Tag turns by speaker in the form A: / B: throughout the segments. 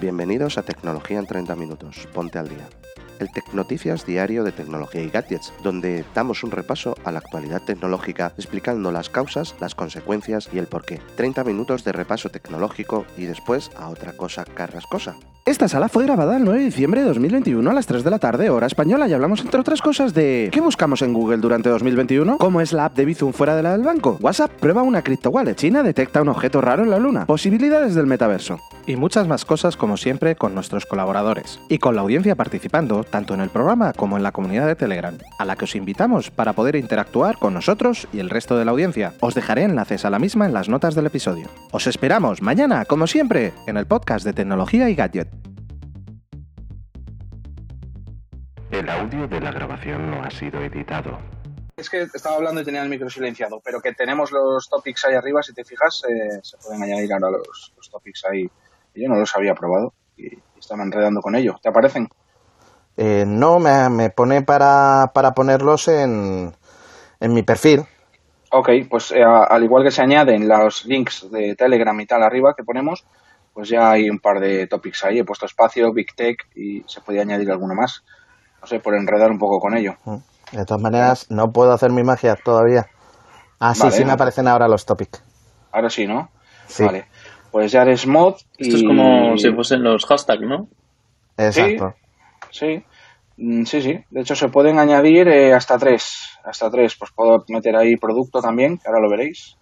A: Bienvenidos a Tecnología en 30 Minutos. Ponte al día. El Tecnoticias diario de tecnología y gadgets, donde damos un repaso a la actualidad tecnológica explicando las causas, las consecuencias y el porqué. 30 minutos de repaso tecnológico y después a otra cosa carrascosa.
B: Esta sala fue grabada el 9 de diciembre de 2021 a las 3 de la tarde, hora española, y hablamos entre otras cosas de ¿qué buscamos en Google durante 2021? ¿Cómo es la app de Bizum fuera de la del banco? WhatsApp prueba una cripto wallet, China detecta un objeto raro en la luna, posibilidades del metaverso.
C: Y muchas más cosas como siempre con nuestros colaboradores y con la audiencia participando tanto en el programa como en la comunidad de Telegram, a la que os invitamos para poder interactuar con nosotros y el resto de la audiencia. Os dejaré enlaces a la misma en las notas del episodio. Os esperamos mañana, como siempre, en el podcast de tecnología y gadget.
A: El audio de la grabación no ha sido editado.
D: Es que estaba hablando y tenía el micro silenciado, pero que tenemos los topics ahí arriba, si te fijas, eh, se pueden añadir ahora los, los topics ahí. Yo no los había probado y, estaba enredando con ello. ¿Te aparecen?
E: Eh, no, me, me pone para, para ponerlos en, en mi perfil.
D: Ok, pues eh, al igual que se añaden los links de Telegram y tal arriba que ponemos, pues ya hay un par de topics ahí. He puesto espacio, Big Tech y se podía añadir alguno más. No sé, por enredar un poco con ello.
E: De todas maneras, no puedo hacer mi magia todavía. Ah, sí,
D: Vale,
E: sí me aparecen ahora los topics.
D: Ahora sí, ¿no?
E: Sí.
D: Vale. Pues ya eres mod y...
F: Esto es como si fuesen los hashtags, ¿no?
E: Exacto.
D: Sí, Mm, sí, sí. De hecho, se pueden añadir eh, hasta tres. Hasta tres. Pues puedo meter ahí producto también, que ahora lo veréis.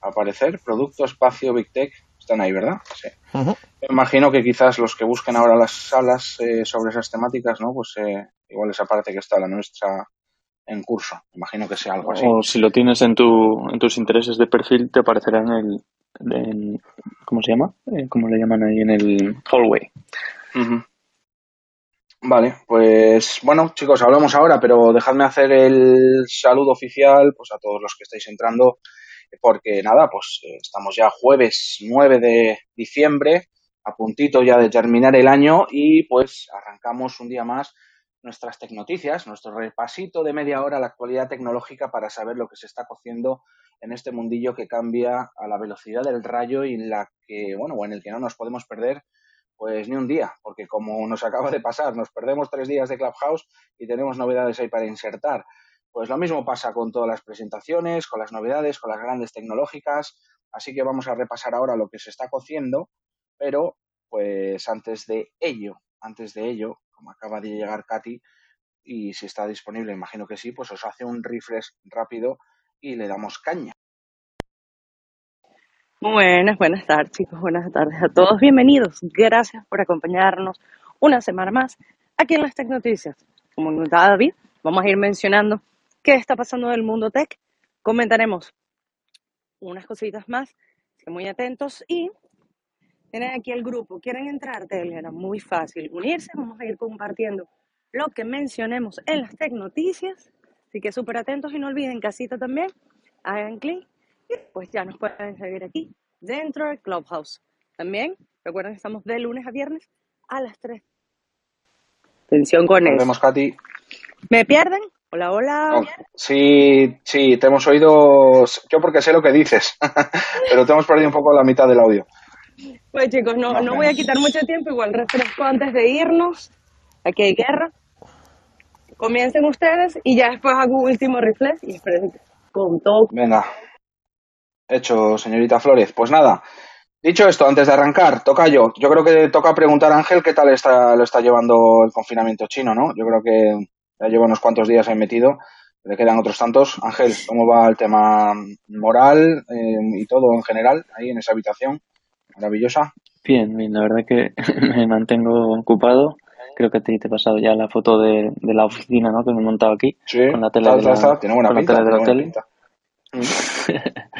D: Aparecer. Producto, espacio, Big Tech. Están ahí, ¿verdad? Sí. Me imagino que quizás los que busquen ahora las salas eh, sobre esas temáticas, ¿no? Pues eh, igual esa parte que está la nuestra en curso. Imagino que sea algo así.
F: O si lo tienes en, tu, en tus intereses de perfil, te aparecerá en el. ¿Cómo se llama? Eh, ¿Cómo le llaman ahí? En el hallway.
D: Vale, pues bueno, chicos, hablamos ahora, pero dejadme hacer el saludo oficial pues a todos los que estáis entrando, porque nada, pues eh, estamos ya jueves 9 de diciembre, a puntito ya de terminar el año y pues arrancamos un día más nuestras tecnoticias, nuestro repasito de media hora a la actualidad tecnológica para saber lo que se está cociendo en este mundillo que cambia a la velocidad del rayo y en la que, bueno, en el que no nos podemos perder pues ni un día, porque como nos acaba de pasar, nos perdemos tres días de Clubhouse y tenemos novedades ahí para insertar. Pues lo mismo pasa con todas las presentaciones, con las novedades, con las grandes tecnológicas, así que vamos a repasar ahora lo que se está cociendo, pero pues antes de ello, antes de ello, como acaba de llegar Katy, y si está disponible, imagino que sí, pues os hace un refresh rápido y le damos caña.
G: Buenas, buenas tardes, chicos. Buenas tardes a todos. Bienvenidos. Gracias por acompañarnos una semana más aquí en las Tech Noticias. Como notaba David, vamos a ir mencionando qué está pasando en el mundo tech. Comentaremos unas cositas más. muy atentos. Y tienen aquí el grupo. ¿Quieren entrar? Telegram. Muy fácil. Unirse. Vamos a ir compartiendo lo que mencionemos en las Tech Noticias. Así que súper atentos y no olviden casita también. Hagan clic y pues ya nos pueden seguir aquí dentro del Clubhouse. También recuerden que estamos de lunes a viernes a las 3. Atención con
D: Nos
G: eso.
D: vemos, Katy.
G: ¿Me pierden? Hola, hola.
D: Oh, Sí, sí, te hemos oído, yo porque sé lo que dices, pero te hemos perdido un poco la mitad del audio.
G: Pues chicos, no, no voy a quitar mucho tiempo, igual refresco antes de irnos. Aquí hay guerra. Comiencen ustedes y ya después hago un último reflex y esperen con todo.
D: Venga, hecho, señorita Flores. Pues nada, dicho esto, antes de arrancar, toca yo. Yo creo que toca preguntar a Ángel qué tal está, lo está llevando el confinamiento chino, ¿no? Yo creo que ya lleva unos cuantos días ahí metido, le quedan otros tantos. Ángel, ¿cómo va el tema moral eh, y todo en general ahí en esa habitación? Maravillosa.
F: Bien, bien, la verdad que me mantengo ocupado. Creo que ti te he pasado ya la foto de, de la oficina, ¿no? Que me he montado aquí.
D: Sí,
F: Con la tele
D: está,
F: de la-
D: está, tiene buena
F: con la
D: pinta.
F: tele
D: buena
F: hotel.
D: pinta.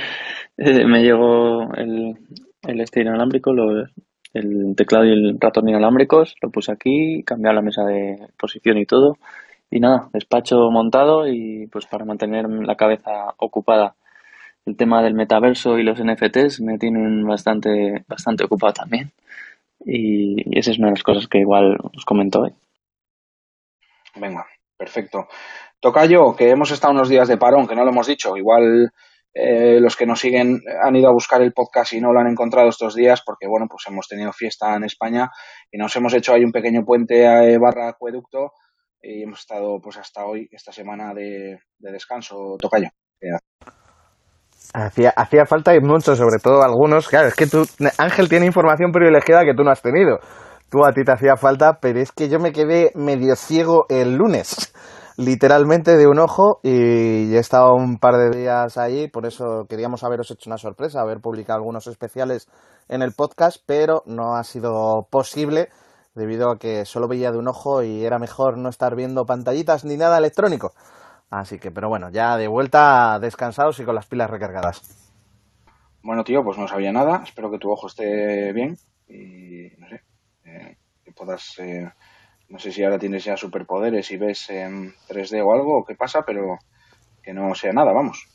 F: Eh, me llegó el, el este inalámbrico, lo- el teclado y el ratón inalámbricos, lo puse aquí, cambié la mesa de posición y todo. Y nada, despacho montado y pues para mantener la cabeza ocupada. El tema del metaverso y los NFTs me tienen bastante, bastante ocupado también. Y esa es una de las cosas que igual os comento hoy.
D: Venga, perfecto. Toca yo, que hemos estado unos días de parón, que no lo hemos dicho. Igual eh, los que nos siguen han ido a buscar el podcast y no lo han encontrado estos días porque, bueno, pues hemos tenido fiesta en España y nos hemos hecho ahí un pequeño puente a, barra acueducto y hemos estado pues hasta hoy, esta semana de, descanso, Tocayo.
E: Hacía, hacía falta mucho, sobre todo algunos. Claro, es que tú, Ángel tiene información privilegiada que tú no has tenido. Tú a ti te hacía falta, pero es que yo me quedé medio ciego el lunes literalmente de un ojo y he estado un par de días allí, por eso queríamos haberos hecho una sorpresa, haber publicado algunos especiales en el podcast, pero no ha sido posible debido a que solo veía de un ojo y era mejor no estar viendo pantallitas ni nada electrónico. Así que, pero bueno, ya de vuelta descansados y con las pilas recargadas.
D: Bueno, tío, pues no sabía nada. Espero que tu ojo esté bien y, no sé, eh, que puedas eh, no sé si ahora tienes ya superpoderes y ves en 3D o algo, o qué pasa, pero que no sea nada, vamos.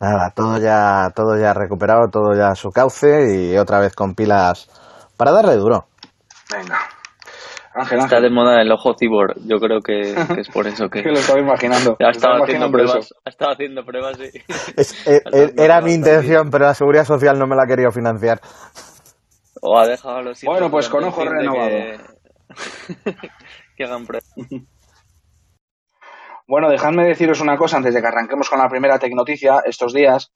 E: Nada, todo ya, todo ya recuperado, todo ya a su cauce y otra vez con pilas para darle duro.
D: Venga.
F: Ángel, Está de moda el ojo cibor, yo creo que, es por eso que...
D: que lo estaba imaginando.
F: Ha estado, haciendo pruebas, ha estado haciendo pruebas, sí.
E: Eh, eh, era mi intención, pero la seguridad social no me la ha querido financiar.
F: O ha dejado los
D: Bueno, pues con ojo renovado.
F: que hagan
D: Bueno, dejadme deciros una cosa antes de que arranquemos con la primera tecnoticia. Estos días,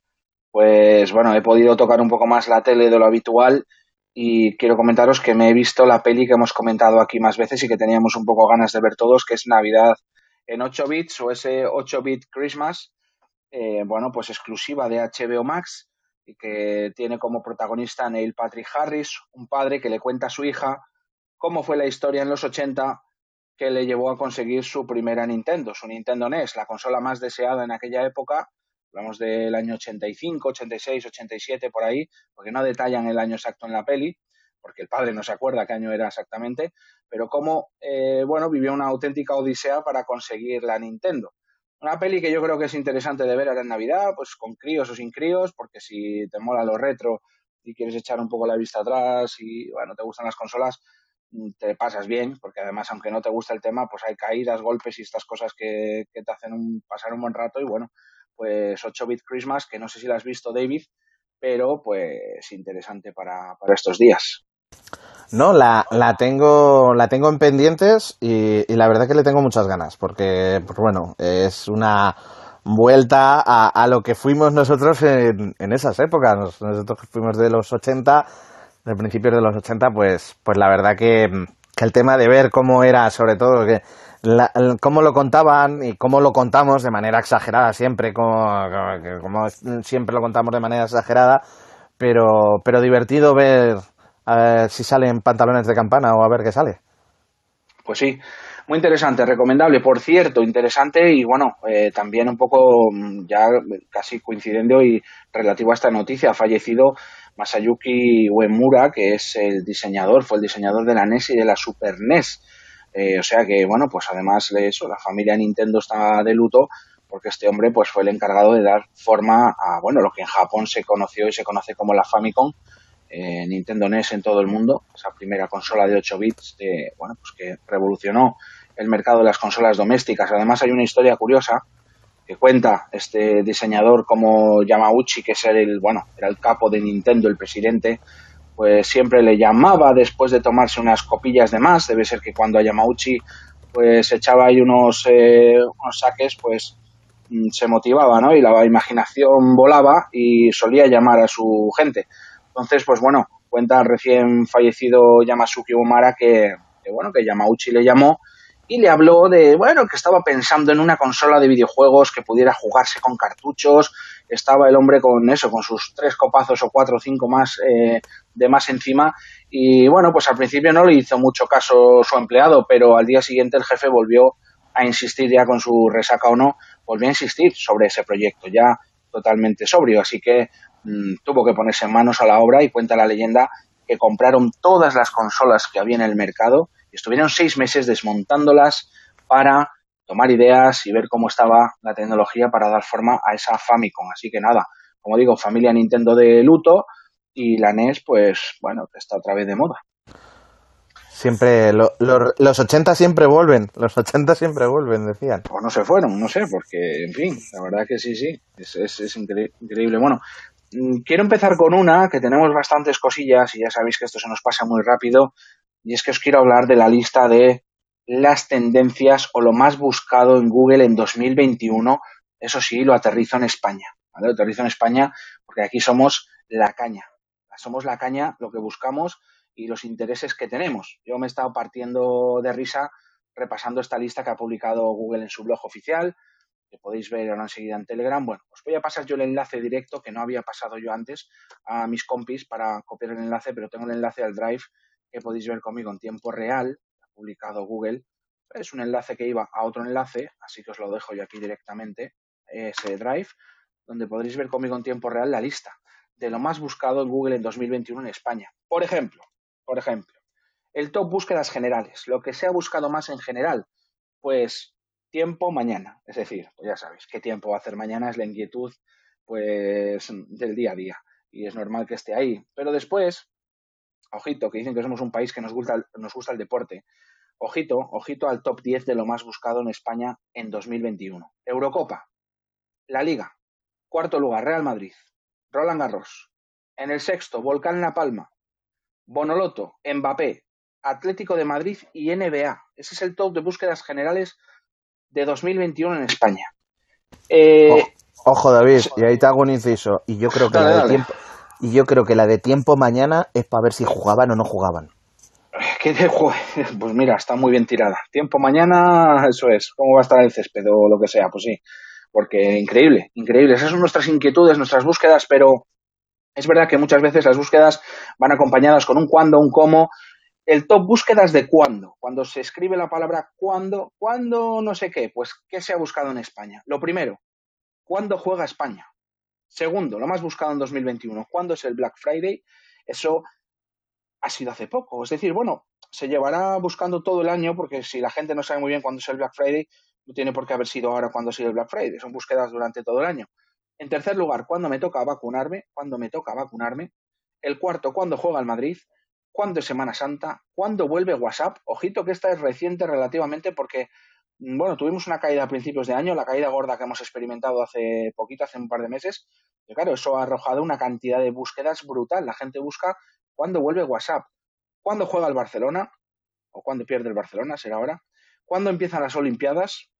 D: pues bueno, he podido tocar un poco más la tele de lo habitual y quiero comentaros que me he visto la peli que hemos comentado aquí más veces y que teníamos un poco ganas de ver todos, que es Navidad en 8 bits o ese 8 bit Christmas, eh, bueno, pues exclusiva de HBO Max y que tiene como protagonista Neil Patrick Harris, un padre que le cuenta a su hija cómo fue la historia en los 80 que le llevó a conseguir su primera Nintendo, su Nintendo NES, la consola más deseada en aquella época, hablamos del año 85, 86, 87, por ahí, porque no detallan el año exacto en la peli, porque el padre no se acuerda qué año era exactamente, pero cómo, eh, bueno, vivió una auténtica odisea para conseguir la Nintendo. Una peli que yo creo que es interesante de ver ahora en Navidad, pues con críos o sin críos, porque si te mola lo retro y quieres echar un poco la vista atrás y, bueno, te gustan las consolas, te pasas bien, porque además, aunque no te gusta el tema, pues hay caídas, golpes y estas cosas que, te hacen pasar un buen rato. Y bueno, pues 8-bit Christmas, que no sé si la has visto, David, pero pues interesante para, estos días.
E: No, la, la, tengo, la tengo en pendientes y, la verdad que le tengo muchas ganas, porque, pues bueno, es una vuelta a, lo que fuimos nosotros en, en esas épocas. Nosotros fuimos de los 80 de principios de los 80, pues, pues la verdad que, el tema de ver cómo era, sobre todo, que cómo lo contaban y cómo lo contamos de manera exagerada siempre, como, siempre lo contamos de manera exagerada, pero, pero divertido ver si salen pantalones de campana o a ver qué sale.
D: Pues sí, muy interesante, recomendable. Por cierto, interesante y bueno, eh, también un poco mm, ya casi coincidiendo y relativo a esta noticia, ha fallecido Masayuki Uemura, que es el diseñador, fue el diseñador de la NES y de la Super NES. Eh, o sea que, bueno, pues además de eso, la familia Nintendo está de luto porque este hombre pues fue el encargado de dar forma a, bueno, lo que en Japón se conoció y se conoce como la Famicom, eh, Nintendo NES en todo el mundo, esa primera consola de 8 bits, de, bueno, pues que revolucionó el mercado de las consolas domésticas. Además hay una historia curiosa que cuenta este diseñador como Yamauchi, que es el, bueno, era el capo de Nintendo, el presidente, pues siempre le llamaba después de tomarse unas copillas de más. Debe ser que cuando a Yamauchi pues echaba ahí unos, eh, unos saques, pues mm, se motivaba, ¿no? Y la imaginación volaba y solía llamar a su gente. Entonces, pues bueno, cuenta el recién fallecido Yamasuki Umara que, que bueno, que Yamauchi le llamó y le habló de, bueno, que estaba pensando en una consola de videojuegos que pudiera jugarse con cartuchos. Estaba el hombre con eso, con sus tres copazos o cuatro o cinco más eh, de más encima. Y bueno, pues al principio no le hizo mucho caso su empleado, pero al día siguiente el jefe volvió a insistir ya con su resaca o no, volvió a insistir sobre ese proyecto, ya totalmente sobrio. Así que mm, tuvo que ponerse manos a la obra y cuenta la leyenda que compraron todas las consolas que había en el mercado y estuvieron seis meses desmontándolas para tomar ideas y ver cómo estaba la tecnología para dar forma a esa Famicom. Así que nada, como digo, familia Nintendo de luto y la NES, pues bueno, está otra vez de moda.
E: Siempre, lo- lo- los 80 siempre vuelven, los 80 siempre vuelven, decían.
D: O no se fueron, no sé, porque, en fin, la verdad que sí, sí, es, es, es incre- increíble. Bueno, mm, quiero empezar con una que tenemos bastantes cosillas y ya sabéis que esto se nos pasa muy rápido, y es que os quiero hablar de la lista de las tendencias o lo más buscado en Google en 2021. Eso sí, lo aterrizo en España. Lo aterrizo en España porque aquí somos la caña. Somos la caña, lo que buscamos y los intereses que tenemos. Yo me he estado partiendo de risa repasando esta lista que ha publicado Google en su blog oficial, que podéis ver ahora enseguida en Telegram. Bueno, os voy a pasar yo el enlace directo que no había pasado yo antes a mis compis para copiar el enlace, pero tengo el enlace al Drive que podéis ver conmigo en tiempo real, publicado Google. Es un enlace que iba a otro enlace, así que os lo dejo yo aquí directamente, ese Drive, donde podréis ver conmigo en tiempo real la lista de lo más buscado en Google en 2021 en España. Por ejemplo, por ejemplo, el top búsquedas generales, lo que se ha buscado más en general, pues tiempo mañana, es decir, pues ya sabéis qué tiempo va a hacer mañana es la inquietud pues del día a día y es normal que esté ahí, pero después, ojito, que dicen que somos un país que nos gusta el- nos gusta el deporte. Ojito, ojito al top 10 de lo más buscado en España en 2021. Eurocopa, la Liga, cuarto lugar Real Madrid, Roland Garros. En el sexto, Volcán La Palma, Bonoloto, Mbappé, Atlético de Madrid y NBA. Ese es el top de búsquedas generales de 2021 en España. Eh,
E: Ojo, David, y ahí te hago un inciso. Y yo creo que
D: Dale,
E: la de
D: dale.
E: tiempo, y yo creo que la de tiempo mañana es para ver si jugaban o no jugaban.
D: ¿qué Pues mira, está muy bien tirada. Tiempo mañana, eso es. ¿Cómo va a estar el césped o lo que sea? Pues sí. Porque increíble, increíble. Esas son nuestras inquietudes, nuestras búsquedas, pero es verdad que muchas veces las búsquedas van acompañadas con un cuándo, un cómo. El top búsquedas de cuándo. Cuando se escribe la palabra cuándo, cuándo no sé qué, pues ¿qué se ha buscado en España? Lo primero, ¿cuándo juega España? Segundo, lo más buscado en 2021, ¿cuándo es el Black Friday? Eso ha sido hace poco. Es decir, bueno, se llevará buscando todo el año porque si la gente no sabe muy bien cuándo es el Black Friday, no tiene por qué haber sido ahora cuándo ha sido el Black Friday. Son búsquedas durante todo el año. En tercer lugar, ¿cuándo me toca vacunarme? ¿Cuándo me toca vacunarme? El cuarto, ¿cuándo juega el Madrid? ¿Cuándo es Semana Santa? ¿Cuándo vuelve WhatsApp? Ojito que esta es reciente relativamente porque, bueno, tuvimos una caída a principios de año, la caída gorda que hemos experimentado hace poquito, hace un par de meses. Y claro, eso ha arrojado una cantidad de búsquedas brutal. La gente busca cuándo vuelve WhatsApp, cuándo juega el Barcelona, o cuándo pierde el Barcelona, será ahora, cuándo empiezan las Olimpiadas,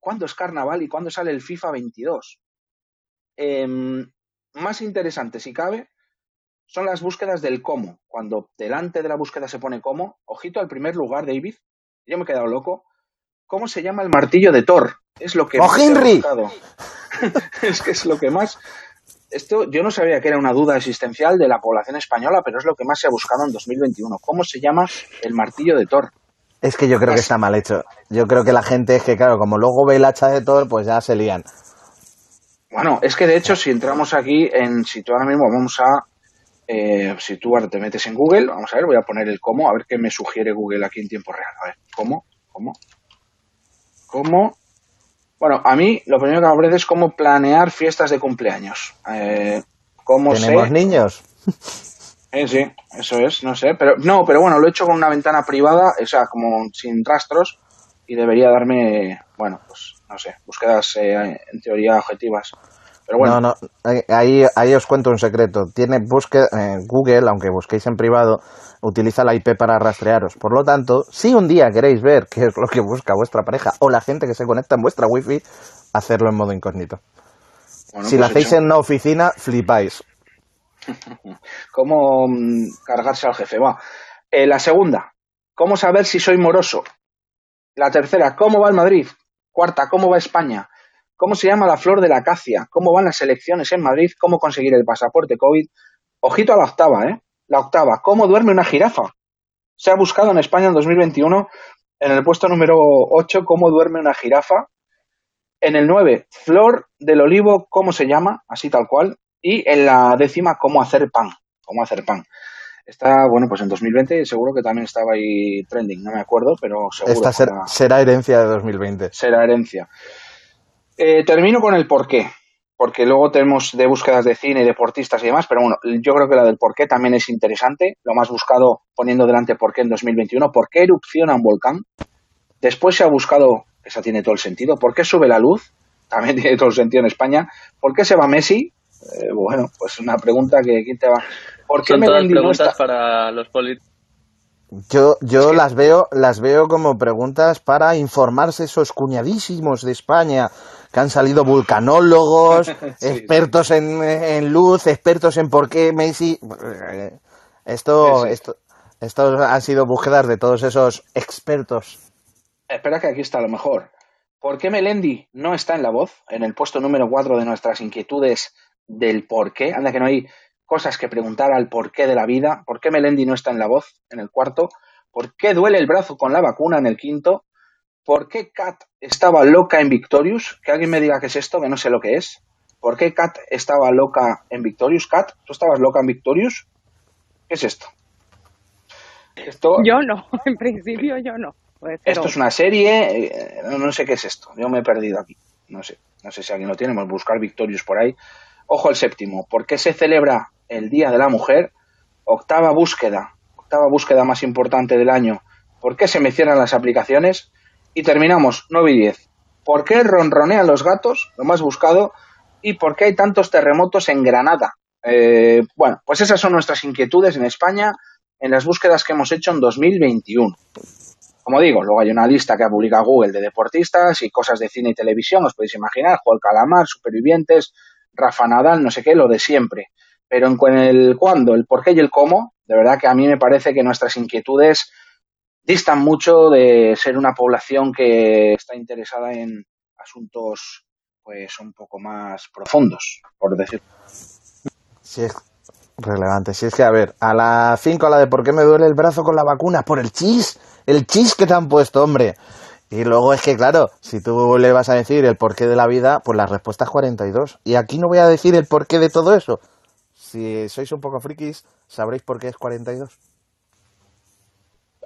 D: cuándo es Carnaval y cuándo sale el FIFA 22. Em, más interesante, si cabe, son las búsquedas del cómo. Cuando delante de la búsqueda se pone cómo, ojito al primer lugar, David, yo me he quedado loco. ¿Cómo se llama el martillo de Thor? Es lo que
E: ¡Oh,
D: más se ha
E: Henry!
D: buscado. es que es lo que más. Esto yo no sabía que era una duda existencial de la población española, pero es lo que más se ha buscado en 2021. ¿Cómo se llama el martillo de Thor?
E: Es que yo creo que está mal hecho. Yo creo que la gente es que, claro, como luego ve el hacha de Thor, pues ya se lían.
D: Bueno, es que de hecho, si entramos aquí en, si tú ahora mismo vamos a, eh, si tú ahora te metes en Google, vamos a ver, voy a poner el cómo, a ver qué me sugiere Google aquí en tiempo real. A ver, ¿cómo? ¿Cómo? ¿Cómo? Bueno, a mí lo primero que me aparece es cómo planear fiestas de cumpleaños. Eh, ¿Cómo
E: ¿Tenemos
D: sé?
E: niños?
D: Eh, sí, eso es, no sé, pero no, pero bueno, lo he hecho con una ventana privada, o sea, como sin rastros y debería darme, bueno, pues no sé, búsquedas eh, en teoría objetivas. Pero bueno,
E: No, no, ahí- ahí, os cuento un secreto. Tiene busque, eh, Google, aunque busquéis en privado, utiliza la IP para rastrearos. Por lo tanto, si un día queréis ver qué es lo que busca vuestra pareja o la gente que se conecta en vuestra wifi, hacerlo en modo incógnito.
D: bueno,
E: si
D: pues
E: lo hacéis
D: hecho.
E: en una oficina, flipáis.
D: ¿Cómo mm, cargarse al jefe? Va. Eh, la segunda, ¿cómo saber si soy moroso? La tercera, ¿cómo va el Madrid? Cuarta, ¿cómo va España? ¿Cómo se llama la flor de la acacia? ¿Cómo van las elecciones en Madrid? ¿Cómo conseguir el pasaporte COVID? Ojito a la octava, ¿eh? La octava, ¿cómo duerme una jirafa? Se ha buscado en España en 2021 en el puesto número 8, ¿cómo duerme una jirafa? En el 9, flor del olivo, ¿cómo se llama? Así tal cual. Y en la décima, ¿cómo hacer pan? ¿Cómo hacer pan? Está, bueno, pues en 2020 seguro que también estaba ahí trending, no me acuerdo, pero seguro
E: Esta será herencia de 2020.
D: será herencia. Eh, termino con el por qué. porque luego tenemos de búsquedas de cine, deportistas y demás, pero bueno, yo creo que la del por qué también es interesante, lo más buscado poniendo delante por qué en 2021, por qué erupciona un volcán, después se ha buscado, esa tiene todo el sentido, por qué sube la luz, también tiene todo el sentido en España, por qué se va Messi, eh, bueno, pues una pregunta que ¿quién te va? ¿Por qué
F: Son todas preguntas para los políticos.
E: Yo, yo las veo, las veo como preguntas para informarse esos cuñadísimos de España que han salido vulcanólogos,
D: Sí,
E: expertos en, en luz, expertos en por qué Messi. Esto,
D: Sí,
E: esto, estos han sido búsquedas de todos esos expertos.
D: Espera que aquí está lo mejor. ¿Por qué Melendi no está en la voz? En el puesto número 4 de nuestras inquietudes del por qué. Anda que no hay cosas que preguntar al porqué de la vida. ¿Por qué Melendi no está en la voz? En el cuarto. ¿Por qué duele el brazo con la vacuna? En el quinto. ¿Por qué Kat estaba loca en Victorious? Que alguien me diga qué es esto, que no sé lo que es. ¿Por qué Kat estaba loca en Victorious? Kat, ¿tú estabas loca en Victorious? ¿Qué es esto? Esto,
G: Yo no, en principio yo no. Puede ser
D: esto es una serie, eh, no, sé qué es esto, yo me he perdido aquí, no sé, no sé si alguien lo tiene, vamos a buscar Victorious por ahí. Ojo el séptimo, ¿por qué se celebra el Día de la Mujer? Octava búsqueda, octava búsqueda más importante del año, ¿por qué se mencionan las aplicaciones? Y terminamos, 9 y 10, ¿por qué ronronean los gatos? Lo más buscado, y por qué hay tantos terremotos en Granada. Eh, bueno, pues esas son nuestras inquietudes en España en las búsquedas que hemos hecho en 2021 como digo, luego hay una lista que ha publicado Google de deportistas y cosas de cine y televisión, os podéis imaginar, del Calamar, Supervivientes, Rafa Nadal, no sé qué, lo de siempre. Pero en el cuándo, el por qué y el cómo, de verdad que a mí me parece que nuestras inquietudes distan mucho de ser una población que está interesada en asuntos pues un poco más profundos, por decir.
E: Si es relevante, si es que, a ver, a las 5 a la de por qué me duele el brazo con la vacuna, por el chis, el chis que te han puesto, hombre. Y luego es que, claro, si tú le vas a decir el porqué de la vida, pues la respuesta es 42. Y aquí no voy a decir el porqué de todo eso. Si sois un poco frikis, sabréis por qué es 42.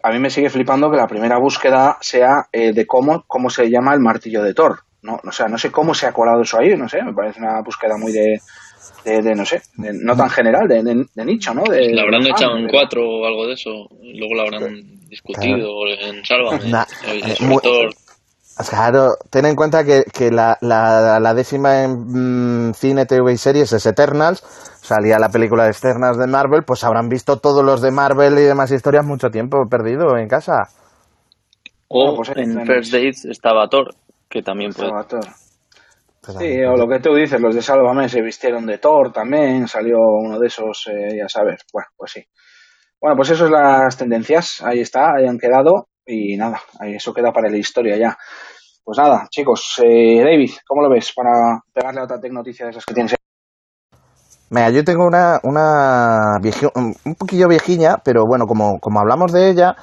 D: A mí me sigue flipando que la primera búsqueda sea eh, de cómo, cómo se llama el martillo de Thor. No, o sea, no sé cómo se ha colado eso ahí, no sé, me parece una búsqueda muy de, de, de, no sé, de- no tan general, de, de- de nicho, ¿no? De,
F: La habrán
D: de
F: echado en cuatro o algo de eso. Luego la habrán discutido en Sálvame.
E: Na-
F: eh,
E: muy-
F: todo
E: Claro, ten en cuenta que, que la, la, la décima en mm, cine, TV y series es Eternals. Salía la película de Eternals de Marvel, pues habrán visto todos los de Marvel y demás historias mucho tiempo perdido en casa.
F: O
D: Bueno, pues
F: en. First Dates estaba Thor, que también puede.
D: Estaba Thor.
E: Pues
D: Sí, o lo que tú dices, los de Sálvame se vistieron de Thor también, salió uno de esos, eh, ya sabes. Bueno, pues sí. Bueno, pues eso es las tendencias, ahí está, ahí han quedado y nada, ahí eso queda para la historia ya. Pues nada, chicos, eh, David, ¿cómo lo ves para pegarle a otra tecnoticia de esas que tienes?
E: Mira, yo tengo una, una un poquillo viejiña, pero bueno, como, como hablamos de ella,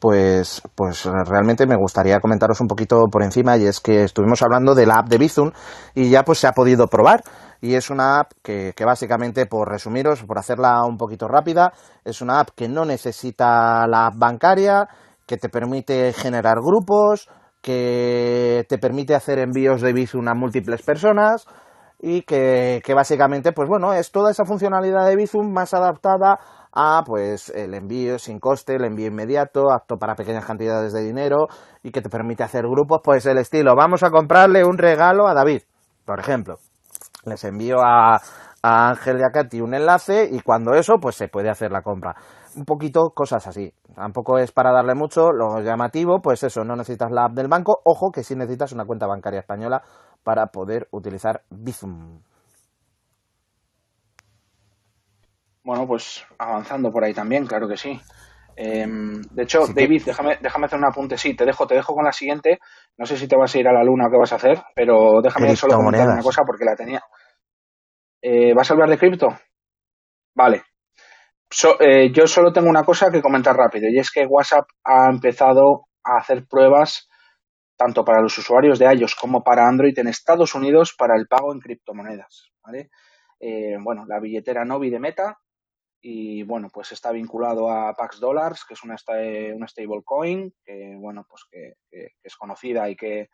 E: pues, pues realmente me gustaría comentaros un poquito por encima, y es que estuvimos hablando de la app de Bizum y ya pues se ha podido probar. Y es una app que, que básicamente, por resumiros, por hacerla un poquito rápida, es una app que no necesita la app bancaria, que te permite generar grupos, que te permite hacer envíos de Bizum a múltiples personas, y que, básicamente, pues bueno, es toda esa funcionalidad de Bizum más adaptada a pues el envío sin coste, el envío inmediato, apto para pequeñas cantidades de dinero y que te permite hacer grupos, pues el estilo, vamos a comprarle un regalo a David, por ejemplo. Les envío a, a Ángel y a Katy un enlace y cuando eso, pues se puede hacer la compra. Un poquito cosas así. Tampoco es para darle mucho, lo llamativo, pues eso, no necesitas la app del banco. Ojo que sí necesitas una cuenta bancaria española para poder utilizar Bizum.
D: Bueno, pues avanzando por ahí también, claro que sí. Eh, de hecho, David, déjame, déjame hacer un apunte. Sí, te dejo, te dejo con la siguiente. No sé si te vas a ir a la luna o qué vas a hacer, pero déjame solo comentar una cosa porque la tenía. Eh, ¿Vas a hablar de cripto? Vale. So- eh, yo solo tengo una cosa que comentar rápido y es que WhatsApp ha empezado a hacer pruebas tanto para los usuarios de iOS como para Android en Estados Unidos para el pago en criptomonedas. ¿vale? Eh, bueno, la billetera Novi de Meta y bueno, pues está vinculado a Pax Dollars, que es una, sta- una stablecoin que bueno, pues que, que- que es conocida y que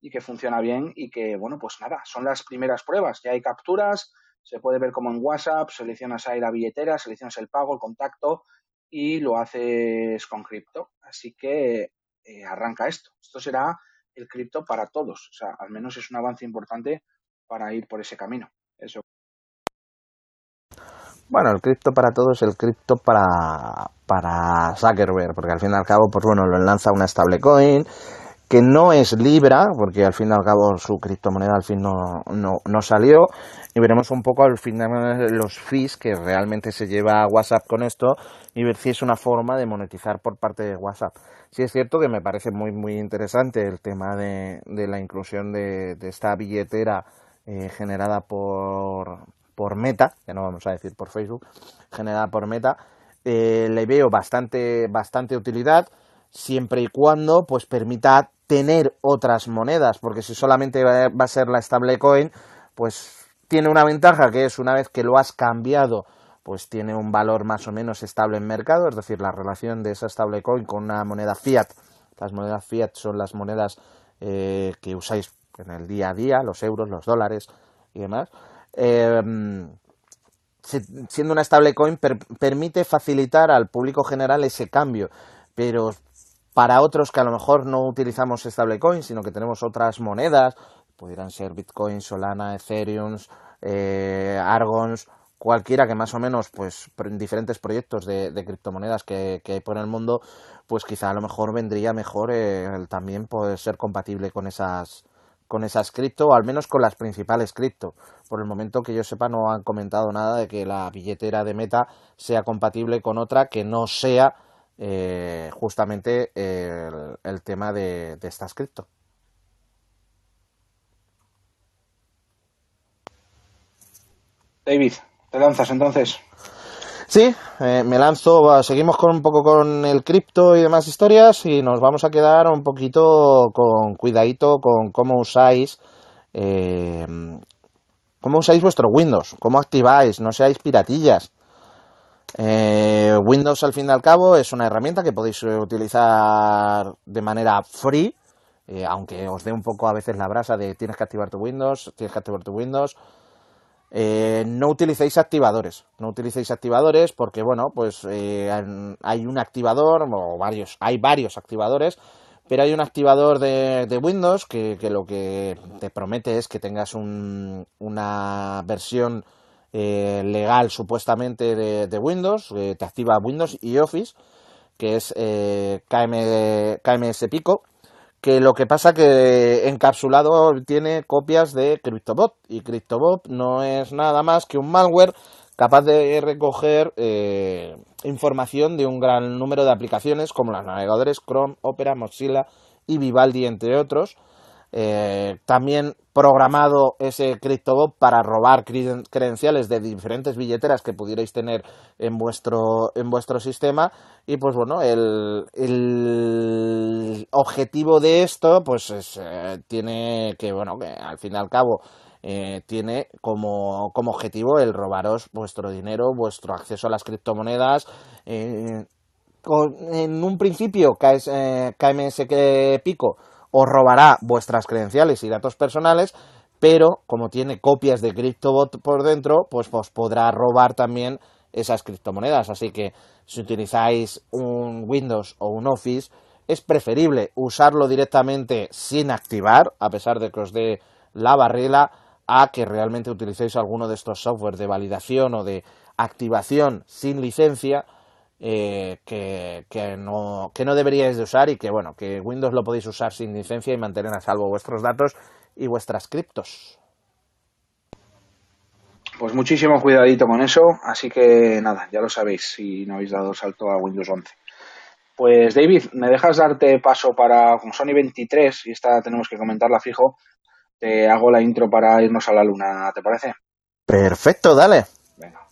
D: y que funciona bien y que, bueno, pues nada, son las primeras pruebas. Ya hay capturas, se puede ver como en WhatsApp, seleccionas ahí la billetera, seleccionas el pago, el contacto y lo haces con cripto. Así que eh, arranca esto. Esto será el cripto para todos. O sea, al menos es un avance importante para ir por ese camino. Eso.
E: Bueno, el cripto para todos, el cripto para, para Zuckerberg, porque al fin y al cabo, pues bueno, lo lanza una stablecoin, que no es Libra, porque al fin y al cabo su criptomoneda al fin no, no, no salió, y veremos un poco al final los fees que realmente se lleva WhatsApp con esto y ver si es una forma de monetizar por parte de WhatsApp. Sí es cierto que me parece muy muy interesante el tema de, de la inclusión de, de esta billetera eh, generada por, por Meta, ya no vamos a decir por Facebook, generada por Meta, eh, le veo bastante, bastante utilidad siempre y cuando pues permita tener otras monedas, porque si solamente va a ser la stablecoin, pues tiene una ventaja que es una vez que lo has cambiado, pues tiene un valor más o menos estable en mercado, es decir, la relación de esa stablecoin con una moneda fiat. Las monedas fiat son las monedas eh, que usáis en el día a día, los euros, los dólares y demás. Eh, siendo una stablecoin per, permite facilitar al público general ese cambio, pero para otros que a lo mejor no utilizamos stablecoin, sino que tenemos otras monedas, pudieran ser Bitcoin, Solana, Ethereum, eh, Argons, cualquiera que más o menos, pues, en diferentes proyectos de, criptomonedas que, que, hay por el mundo, pues quizá a lo mejor vendría mejor eh, el también poder ser compatible con esas con esas cripto, o al menos con las principales cripto. Por el momento que yo sepa, no han comentado nada de que la billetera de Meta sea compatible con otra que no sea eh, justamente el, el, tema de, de estas cripto.
D: David, te lanzas entonces.
E: Sí, eh, me lanzo, seguimos con un poco con el cripto y demás historias y nos vamos a quedar un poquito con cuidadito con cómo usáis eh, cómo usáis vuestro Windows, cómo activáis, no seáis piratillas. Eh, Windows al fin y al cabo es una herramienta que podéis utilizar de manera free, eh, aunque os dé un poco a veces la brasa de tienes que activar tu Windows, tienes que activar tu Windows. Eh, no utilicéis activadores, no utilicéis activadores porque, bueno, pues hay un activador, o varios, hay varios activadores, pero hay un activador de, de Windows que, que, lo que te promete es que tengas un, una versión eh, legal supuestamente de, Windows, que te activa Windows y Office, que es KM, KMS Pico, que lo que pasa que encapsulado tiene copias de CryptoBot y CryptoBot no es nada más que un malware capaz de recoger eh, información de un gran número de aplicaciones como los navegadores Chrome, Opera, Mozilla y Vivaldi entre otros eh, también programado ese CryptoBot para robar credenciales de diferentes billeteras que pudierais tener en vuestro, en vuestro sistema. Y pues bueno, el, el objetivo de esto, pues es, eh, tiene que, bueno, que al fin y al cabo eh, tiene como, como, objetivo el robaros vuestro dinero, vuestro acceso a las criptomonedas. Eh, con, en un principio, KS, KMS Pico os robará vuestras credenciales y datos personales, pero como tiene copias de CryptoBot por dentro, pues os podrá robar también esas criptomonedas. Así que si utilizáis un Windows o un Office, es preferible usarlo directamente sin activar, a pesar de que os dé la barrila, a que realmente utilicéis alguno de estos software de validación o de activación sin licencia, eh, que, que, no, que no deberíais de usar y que bueno, que Windows lo podéis usar sin licencia y mantener a salvo vuestros datos y vuestras criptos.
D: Pues muchísimo cuidadito con eso, así que nada, ya lo sabéis si no habéis dado salto a Windows 11. Pues David, ¿me dejas darte paso para, como Sony 23, y esta tenemos que comentarla fijo, te hago la intro para irnos a la luna, ¿te parece?
E: Perfecto, dale.
D: Venga.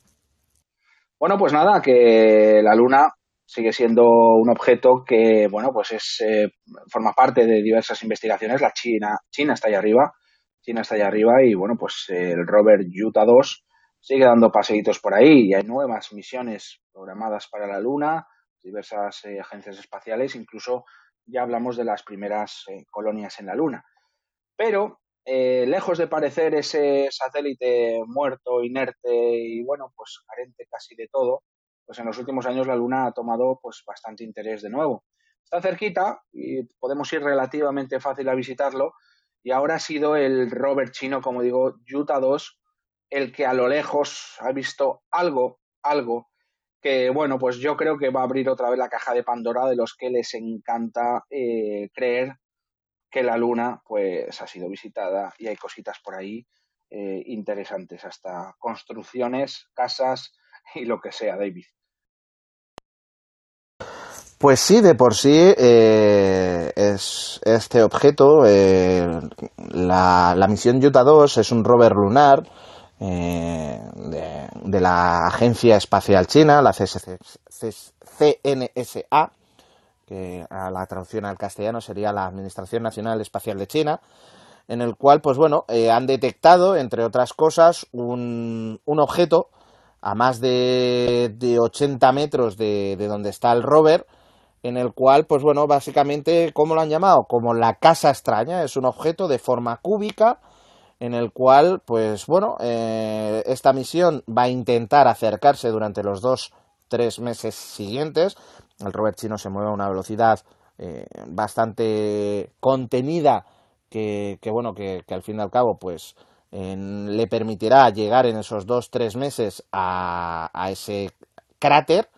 D: Bueno, pues nada, que la Luna sigue siendo un objeto que, bueno, pues es eh, forma parte de diversas investigaciones. La China, China está ahí arriba, China está ahí arriba y, bueno, pues el rover Utah 2 sigue dando paseitos por ahí y hay nuevas misiones programadas para la Luna, diversas eh, agencias espaciales, incluso ya hablamos de las primeras eh, colonias en la Luna. pero eh, lejos de parecer ese satélite muerto, inerte y bueno, pues carente casi de todo, pues en los últimos años la Luna ha tomado pues bastante interés de nuevo. Está cerquita y podemos ir relativamente fácil a visitarlo y ahora ha sido el rover chino, como digo, Yuta 2, el que a lo lejos ha visto algo, algo que bueno, pues yo creo que va a abrir otra vez la caja de Pandora de los que les encanta eh, creer que la Luna pues ha sido visitada y hay cositas por ahí eh, interesantes, hasta construcciones, casas y lo que sea, David.
E: Pues sí, de por sí eh, es este objeto, la, la, misión Yuta 2 es un rover lunar eh, de, de, la Agencia Espacial China, la CSC, CNSA, que a la traducción al castellano sería la Administración Nacional Espacial de China, en el cual, pues bueno, eh, han detectado, entre otras cosas, un, un objeto a más de, de 80 metros de, de donde está el rover, en el cual, pues bueno, básicamente, ¿cómo lo han llamado? Como la casa extraña, es un objeto de forma cúbica, en el cual, pues bueno, eh, esta misión va a intentar acercarse durante los dos, tres meses siguientes. El rover chino se mueve a una velocidad eh, bastante contenida, que, bueno, que, al fin y al cabo, pues le permitirá llegar en esos dos, tres meses a, ese cráter,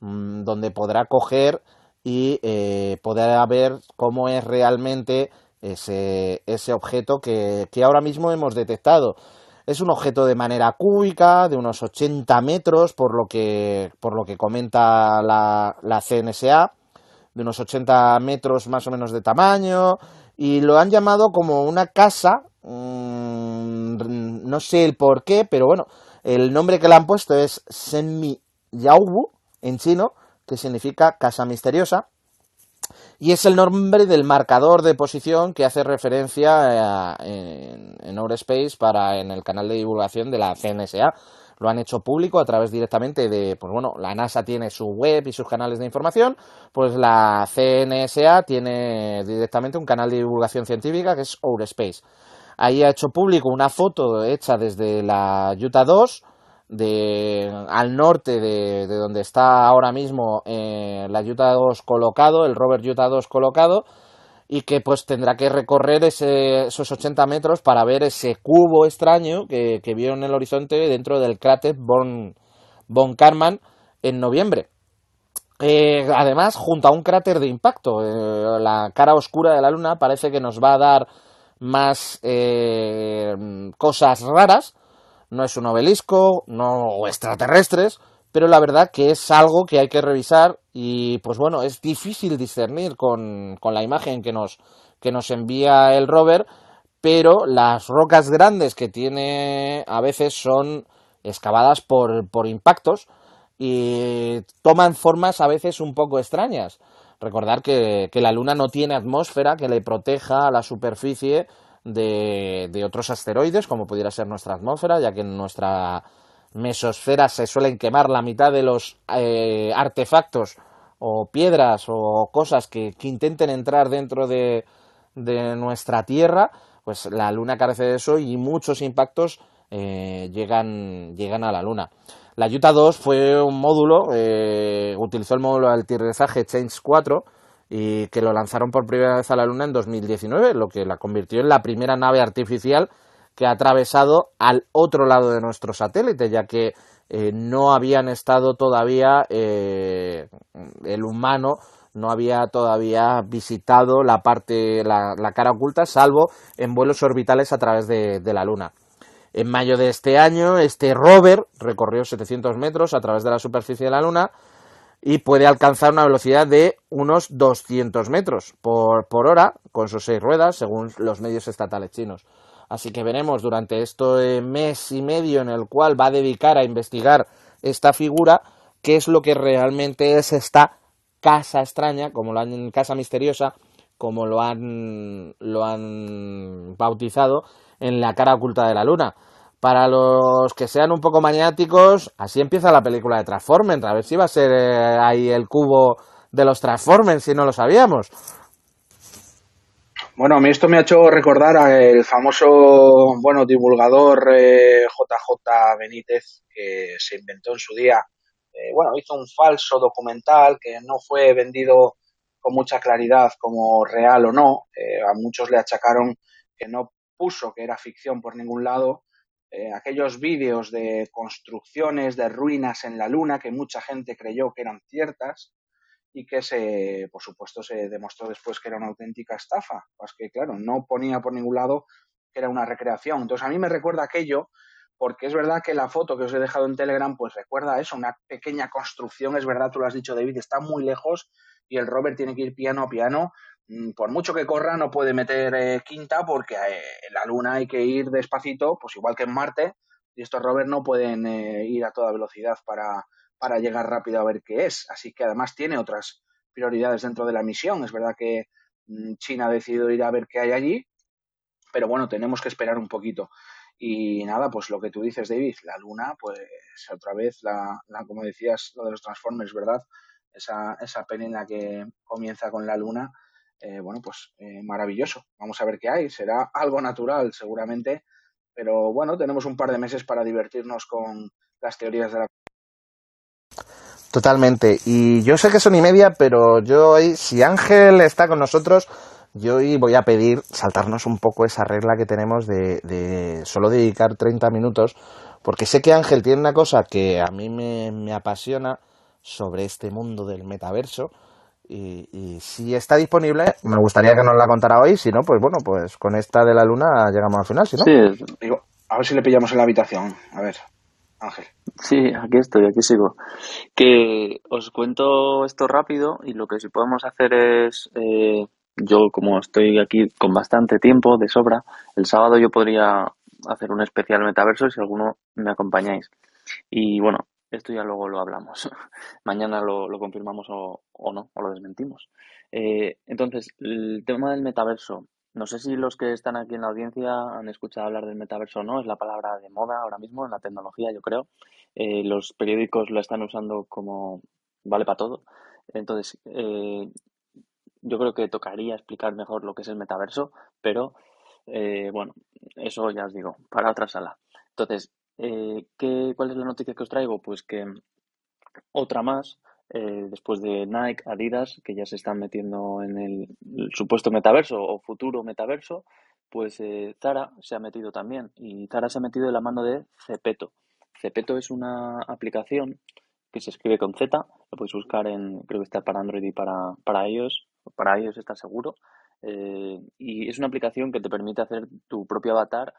E: mmm, donde podrá coger y eh, poder ver cómo es realmente ese, ese objeto que, que, ahora mismo hemos detectado. Es un objeto de manera cúbica, de unos 80 metros, por lo que, por lo que comenta la, la CNSA, de unos 80 metros más o menos de tamaño, y lo han llamado como una casa, mmm, no sé el por qué, pero bueno, el nombre que le han puesto es Senmi Yaubu, en chino, que significa casa misteriosa, y es el nombre del marcador de posición que hace referencia eh, en, en Ourspace para en el canal de divulgación de la CNSA. Lo han hecho público a través directamente de, pues bueno, la NASA tiene su web y sus canales de información, pues la CNSA tiene directamente un canal de divulgación científica que es Ourspace. Ahí ha hecho público una foto hecha desde la Utah 2, de, al norte de, de, donde está ahora mismo eh, la Utah 2 colocado, el rover Utah 2 colocado, y que pues tendrá que recorrer ese, esos 80 metros para ver ese cubo extraño que, que vio en el horizonte dentro del cráter Von, Von Karman en noviembre. Eh, además, junto a un cráter de impacto, eh, la cara oscura de la Luna parece que nos va a dar más eh, cosas raras, no es un obelisco, no extraterrestres, pero la verdad que es algo que hay que revisar y pues bueno, es difícil discernir con, con la imagen que nos, que nos envía el rover, pero las rocas grandes que tiene a veces son excavadas por, por impactos y toman formas a veces un poco extrañas. Recordar que, que la Luna no tiene atmósfera que le proteja a la superficie de, de, otros asteroides, como pudiera ser nuestra atmósfera, ya que en nuestra mesosfera se suelen quemar la mitad de los eh, artefactos o piedras o cosas que, intenten entrar dentro de, nuestra Tierra, pues la Luna carece de eso y muchos impactos eh, llegan, llegan a la Luna. La Utah 2 fue un módulo, eh, utilizó el módulo de aterrizaje Change 4, y que lo lanzaron por primera vez a la Luna en 2019, lo que la convirtió en la primera nave artificial que ha atravesado al otro lado de nuestro satélite, ya que eh, no habían estado todavía eh, el humano no había todavía visitado la parte, la, la, cara oculta, salvo en vuelos orbitales a través de, de la Luna. En mayo de este año, este rover recorrió 700 metros a través de la superficie de la Luna, y puede alcanzar una velocidad de unos 200 metros por, por hora con sus seis ruedas, según los medios estatales chinos. Así que veremos durante este mes y medio en el cual va a dedicar a investigar esta figura, qué es lo que realmente es esta casa extraña, como lo han, casa misteriosa, como lo han, lo han bautizado en la cara oculta de la luna. Para los que sean un poco maniáticos, así empieza la película de Transformers. A ver si va a ser eh, ahí el cubo de los Transformers, si no lo sabíamos.
D: Bueno, a mí esto me ha hecho recordar al famoso, bueno, divulgador JJ Benítez que se inventó en su día, bueno, hizo un falso documental que no fue vendido con mucha claridad como real o no. a muchos le achacaron que no puso que era ficción por ningún lado eh, aquellos vídeos de construcciones de ruinas en la Luna que mucha gente creyó que eran ciertas y que se, por supuesto, se demostró después que era una auténtica estafa. Pues que, claro, no ponía por ningún lado que era una recreación. Entonces, a mí me recuerda aquello, porque es verdad que la foto que os he dejado en Telegram, pues recuerda eso, una pequeña construcción, es verdad, tú lo has dicho, David, está muy lejos y el Robert tiene que ir piano a piano por mucho que corra, no puede meter eh, quinta porque eh, en la Luna hay que ir despacito, pues igual que en Marte, y estos rovers no pueden eh, ir a toda velocidad para, para llegar rápido a ver qué es. Así que además tiene otras prioridades dentro de la misión. Es verdad que mm, China ha decidido ir a ver qué hay allí, pero bueno, tenemos que esperar un poquito. Y nada, pues lo que tú dices, David, la Luna, pues otra vez, la, como decías, lo de los Transformers, ¿verdad? Esa, esa la que comienza con la Luna, eh, bueno, pues eh, maravilloso. Vamos a ver qué hay. Será algo natural, seguramente, pero bueno, tenemos un par de meses para divertirnos con las teorías de la.
E: Totalmente. Y yo sé que son y media, pero yo hoy, si Ángel está con nosotros, yo hoy voy a pedir saltarnos un poco esa regla que tenemos de, de solo dedicar 30 minutos, porque sé que Ángel tiene una cosa que a mí me, me apasiona sobre este mundo del metaverso, y, si está disponible, me gustaría que nos la contara hoy. Si no, pues bueno, pues con esta de la luna llegamos al final, si no.
D: Sí. Digo, a ver si le pillamos en la habitación. A ver, Ángel.
F: Sí, aquí estoy, aquí sigo. Que os cuento esto rápido y lo que sí podemos hacer es, eh, yo como estoy aquí con bastante tiempo de sobra, el sábado yo podría hacer un especial metaverso si alguno me acompañáis. Y bueno, esto ya luego lo hablamos. Mañana lo, confirmamos o, no, o lo desmentimos. Eh, entonces, el tema del metaverso. No sé si los que están aquí en la audiencia han escuchado hablar del metaverso o no. Es la palabra de moda ahora mismo en la tecnología, yo creo. Eh, los periódicos lo están usando como vale para todo. Entonces, eh, yo creo que tocaría explicar mejor lo que es el metaverso, pero bueno, eso ya os digo, para otra sala. Entonces, eh, ¿qué, ¿Cuál es la noticia que os traigo? Pues que otra más, eh, después de Nike, Adidas, que ya se están metiendo en el, supuesto metaverso o futuro metaverso, pues eh, Zara se ha metido también. Y Zara se ha metido de la mano de Cepeto. Cepeto es una aplicación que se escribe con Z, lo podéis buscar en, creo que está para Android y para, para iOS, para iOS está seguro. y es una aplicación que te permite hacer tu propio avatar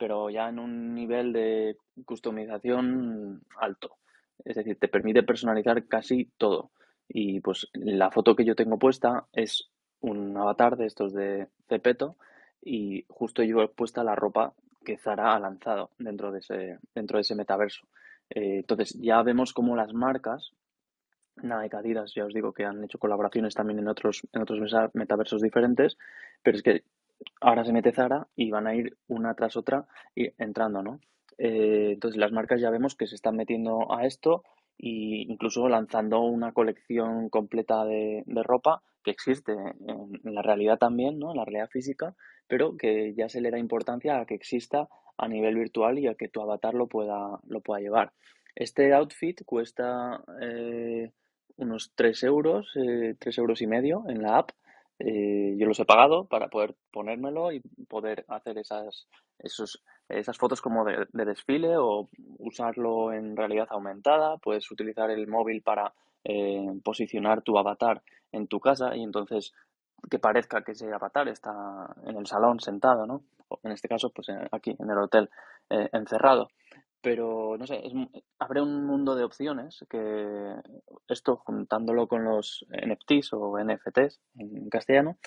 F: pero ya en un nivel de customización alto. Es decir, te permite personalizar casi todo. Y pues la foto que yo tengo puesta es un avatar de estos de Cepeto y justo yo he puesta la ropa que Zara ha lanzado dentro de ese, dentro de ese metaverso. Eh, entonces ya vemos cómo las marcas, Nike, Adidas, ya os digo que han hecho colaboraciones también en otros, en otros metaversos diferentes, pero es que ahora se mete Zara y van a ir una tras otra entrando, ¿no? Eh, entonces las marcas ya vemos que se están metiendo a esto e incluso lanzando una colección completa de, ropa que existe en, la realidad también, ¿no? En la realidad física, pero que ya se le da importancia a que exista a nivel virtual y a que tu avatar lo pueda, lo pueda llevar. Este outfit cuesta eh, unos 3 euros, eh, 3 euros y medio en la app eh, yo los he pagado para poder ponérmelo y poder hacer esas, esos, esas fotos como de, desfile o usarlo en realidad aumentada. Puedes utilizar el móvil para eh, posicionar tu avatar en tu casa y entonces que parezca que ese avatar está en el salón sentado, ¿no? En este caso, pues eh, aquí en el hotel encerrado pero no sé, es, abre un mundo de opciones que esto juntándolo con los NFTs o NFTs en castellano,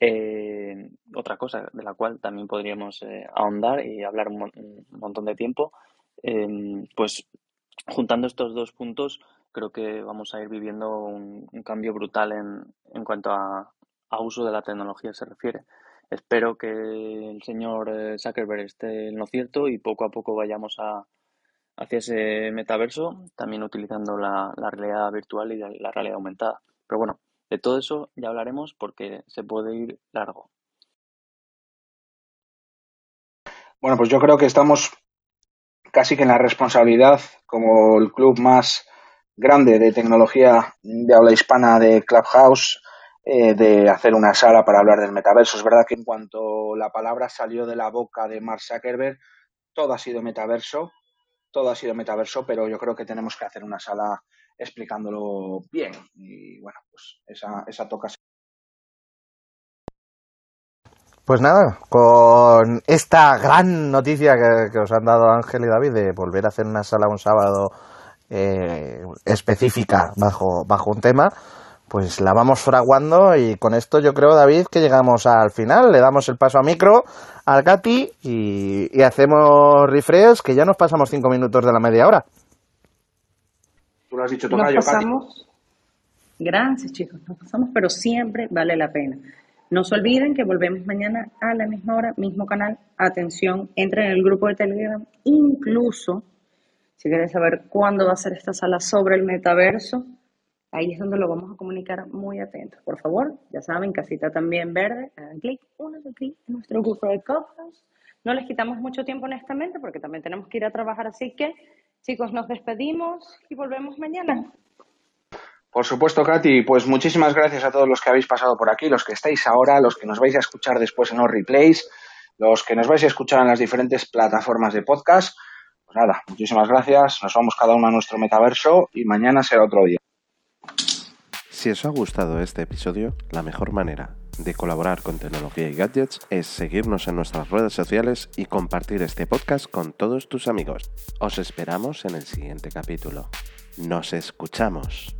F: eh, otra cosa de la cual también podríamos eh, ahondar y hablar un, montón de tiempo, em, pues juntando estos dos puntos creo que vamos a ir viviendo un, cambio brutal en, en cuanto a, a uso de la tecnología se refiere. Espero que el señor eh, Zuckerberg esté en lo cierto y poco a poco vayamos a, hacia ese metaverso, también utilizando la, realidad virtual y la, realidad aumentada. Pero bueno, de todo eso ya hablaremos porque se puede ir largo.
D: Bueno, pues yo creo que estamos casi que en la responsabilidad como el club más grande de tecnología de habla hispana de Clubhouse eh, de hacer una sala para hablar del metaverso. Es verdad que en cuanto la palabra salió de la boca de Mark Zuckerberg, todo ha sido metaverso, todo ha sido metaverso, pero yo creo que tenemos que hacer una sala explicándolo bien. Y bueno, pues esa, esa toca.
E: Pues nada, con esta gran noticia que, os han dado Ángel y David de volver a hacer una sala un sábado eh, específica bajo, bajo un tema, pues la vamos fraguando y con esto yo creo, David, que llegamos al final. Le damos el paso a micro al Gati y, hacemos refresh, que ya nos pasamos cinco minutos de la media hora.
D: Tú lo has dicho,
G: Nos pasamos. Gracias, chicos. Nos pasamos, pero siempre vale la pena. No se olviden que volvemos mañana a la misma hora, mismo canal. Atención, entren en el grupo de Telegram. Incluso, si quieren saber cuándo va a ser esta sala sobre el metaverso, Ahí es donde lo vamos a comunicar muy atentos. Por favor, ya saben, casita también verde, hagan clic, de clic en nuestro grupo de copas. No les quitamos mucho tiempo honestamente porque también tenemos que ir a trabajar, así que chicos, nos despedimos y volvemos mañana.
D: Por supuesto, Katy, pues muchísimas gracias a todos los que habéis pasado por aquí, los que estáis ahora, los que nos vais a escuchar después en los replays, los que nos vais a escuchar en las diferentes plataformas de podcast. Pues nada, muchísimas gracias, nos vamos cada uno a nuestro metaverso y mañana será otro día.
A: Si os ha gustado este episodio, la mejor manera de colaborar con tecnología y gadgets es seguirnos en nuestras redes sociales y compartir este podcast con todos tus amigos. Os esperamos en el siguiente capítulo. Nos escuchamos.